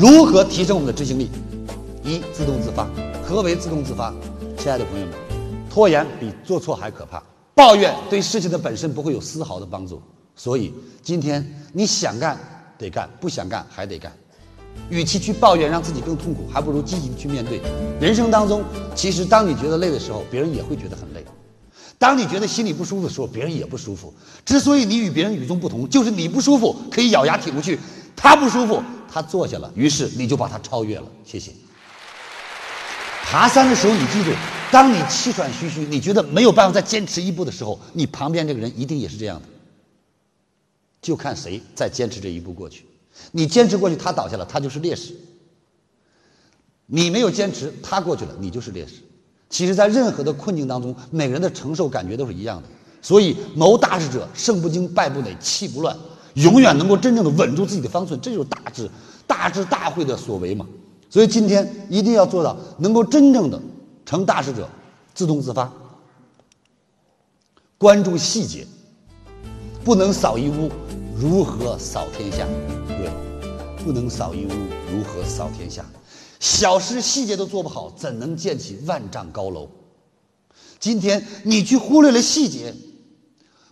如何提升我们的执行力？一、自动自发。何为自动自发？亲爱的朋友们，拖延比做错还可怕。抱怨对事情的本身不会有丝毫的帮助。所以今天你想干得干，不想干还得干。与其去抱怨让自己更痛苦，还不如积极去面对。人生当中，其实当你觉得累的时候，别人也会觉得很累；当你觉得心里不舒服的时候，别人也不舒服。之所以你与别人与众不同，就是你不舒服可以咬牙挺过去，他不舒服他坐下了，于是你就把他超越了。谢谢。爬山的时候，你记住，当你气喘吁吁，你觉得没有办法再坚持一步的时候，你旁边这个人一定也是这样的。就看谁再坚持这一步过去。你坚持过去，他倒下了，他就是烈士；你没有坚持，他过去了，你就是烈士。其实，在任何的困境当中，每个人的承受感觉都是一样的。所以，谋大事者，胜不惊，败不馁，气不乱，永远能够真正的稳住自己的方寸，这就是大智、大智大慧的所为嘛。所以，今天一定要做到能够真正的成大事者，自动自发，关注细节，不能扫一屋。如何扫天下？对，不能扫一屋，如何扫天下？小事细节都做不好，怎能建起万丈高楼？今天你去忽略了细节，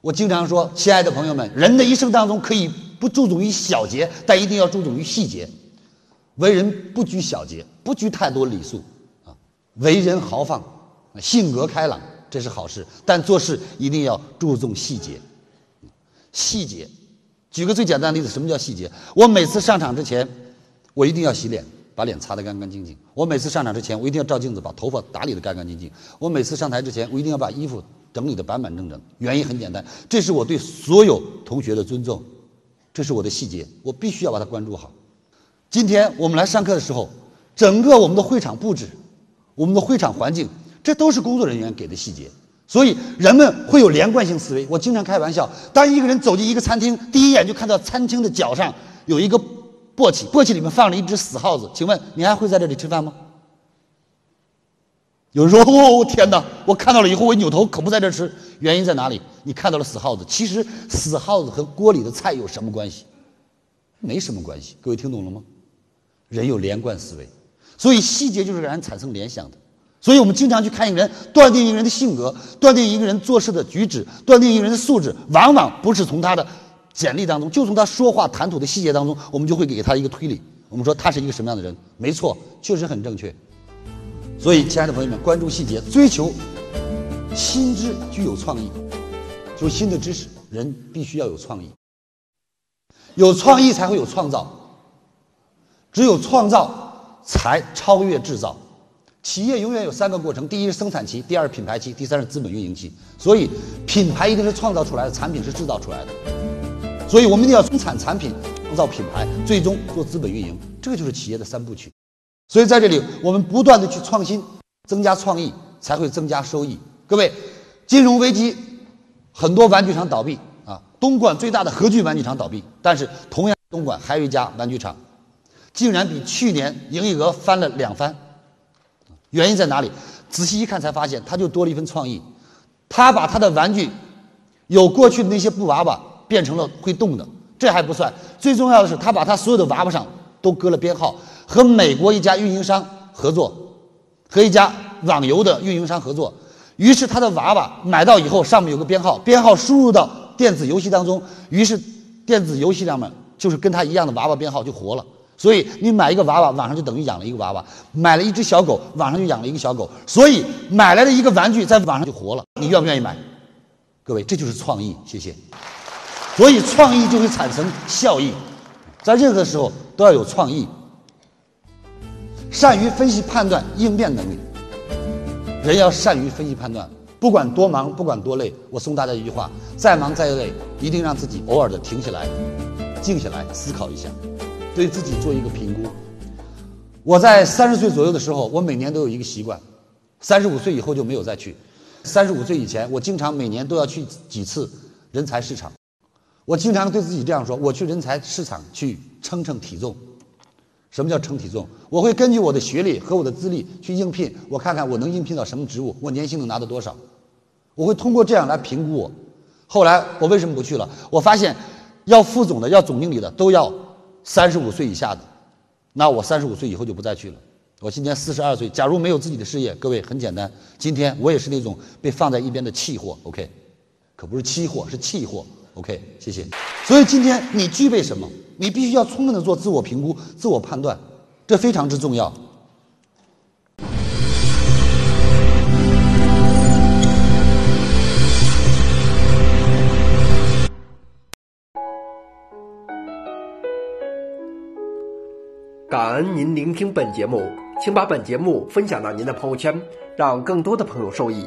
我经常说，亲爱的朋友们，人的一生当中可以不注重于小节，但一定要注重于细节。为人不拘小节，不拘太多礼数啊，为人豪放，性格开朗，这是好事。但做事一定要注重细节，细节。举个最简单的例子，什么叫细节？我每次上场之前，我一定要洗脸，把脸擦得干干净净。我每次上场之前，我一定要照镜子，把头发打理得干干净净。我每次上台之前，我一定要把衣服整理得板板正正。原因很简单，这是我对所有同学的尊重，这是我的细节，我必须要把它关注好。今天我们来上课的时候，整个我们的会场布置，我们的会场环境，这都是工作人员给的细节。所以人们会有连贯性思维。我经常开玩笑，当一个人走进一个餐厅，第一眼就看到餐厅的脚上有一个簸箕，簸箕里面放了一只死耗子。请问你还会在这里吃饭吗？有人说：“哦，天哪！我看到了以后，我扭头可不在这吃。原因在哪里？你看到了死耗子。其实死耗子和锅里的菜有什么关系？没什么关系。各位听懂了吗？人有连贯思维，所以细节就是让人产生联想的。所以我们经常去看一个人，断定一个人的性格，断定一个人做事的举止，断定一个人的素质，往往不是从他的简历当中，就从他说话谈吐的细节当中，我们就会给他一个推理。我们说他是一个什么样的人？没错，确实很正确。所以，亲爱的朋友们，关注细节，追求新知，具有创意，就新的知识，人必须要有创意，有创意才会有创造，只有创造才超越制造。企业永远有三个过程：第一是生产期，第二是品牌期，第三是资本运营期。所以，品牌一定是创造出来的，产品是制造出来的。所以我们一定要生产产品，创造品牌，最终做资本运营。这个就是企业的三部曲。所以在这里，我们不断的去创新，增加创意，才会增加收益。各位，金融危机，很多玩具厂倒闭啊，东莞最大的和聚玩具厂倒闭，但是同样东莞还有一家玩具厂，竟然比去年营业额翻了两番。原因在哪里？仔细一看才发现，他就多了一份创意。他把他的玩具，有过去的那些布娃娃变成了会动的。这还不算，最重要的是，他把他所有的娃娃上都搁了编号，和美国一家运营商合作，和一家网游的运营商合作。于是他的娃娃买到以后，上面有个编号，编号输入到电子游戏当中，于是电子游戏上面就是跟他一样的娃娃编号就活了。所以你买一个娃娃，网上就等于养了一个娃娃；买了一只小狗，网上就养了一个小狗。所以买来的一个玩具，在网上就活了。你愿不愿意买？各位，这就是创意。谢谢。所以创意就会产生效益，在任何时候都要有创意，善于分析判断、应变能力。人要善于分析判断，不管多忙，不管多累。我送大家一句话：再忙再累，一定让自己偶尔的停下来，静下来思考一下。对自己做一个评估。我在三十岁左右的时候，我每年都有一个习惯，三十五岁以后就没有再去。三十五岁以前，我经常每年都要去几次人才市场。我经常对自己这样说：我去人才市场去称称体重。什么叫称体重？我会根据我的学历和我的资历去应聘，我看看我能应聘到什么职务，我年薪能拿到多少。我会通过这样来评估我。后来我为什么不去了？我发现，要副总的、要总经理的都要。三十五岁以下的，那我三十五岁以后就不再去了。我今年四十二岁，假如没有自己的事业，各位很简单，今天我也是那种被放在一边的气货。OK，可不是期货，是气货。OK，谢谢。所以今天你具备什么？你必须要充分的做自我评估、自我判断，这非常之重要。感恩您聆听本节目，请把本节目分享到您的朋友圈，让更多的朋友受益。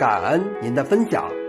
感恩您的分享。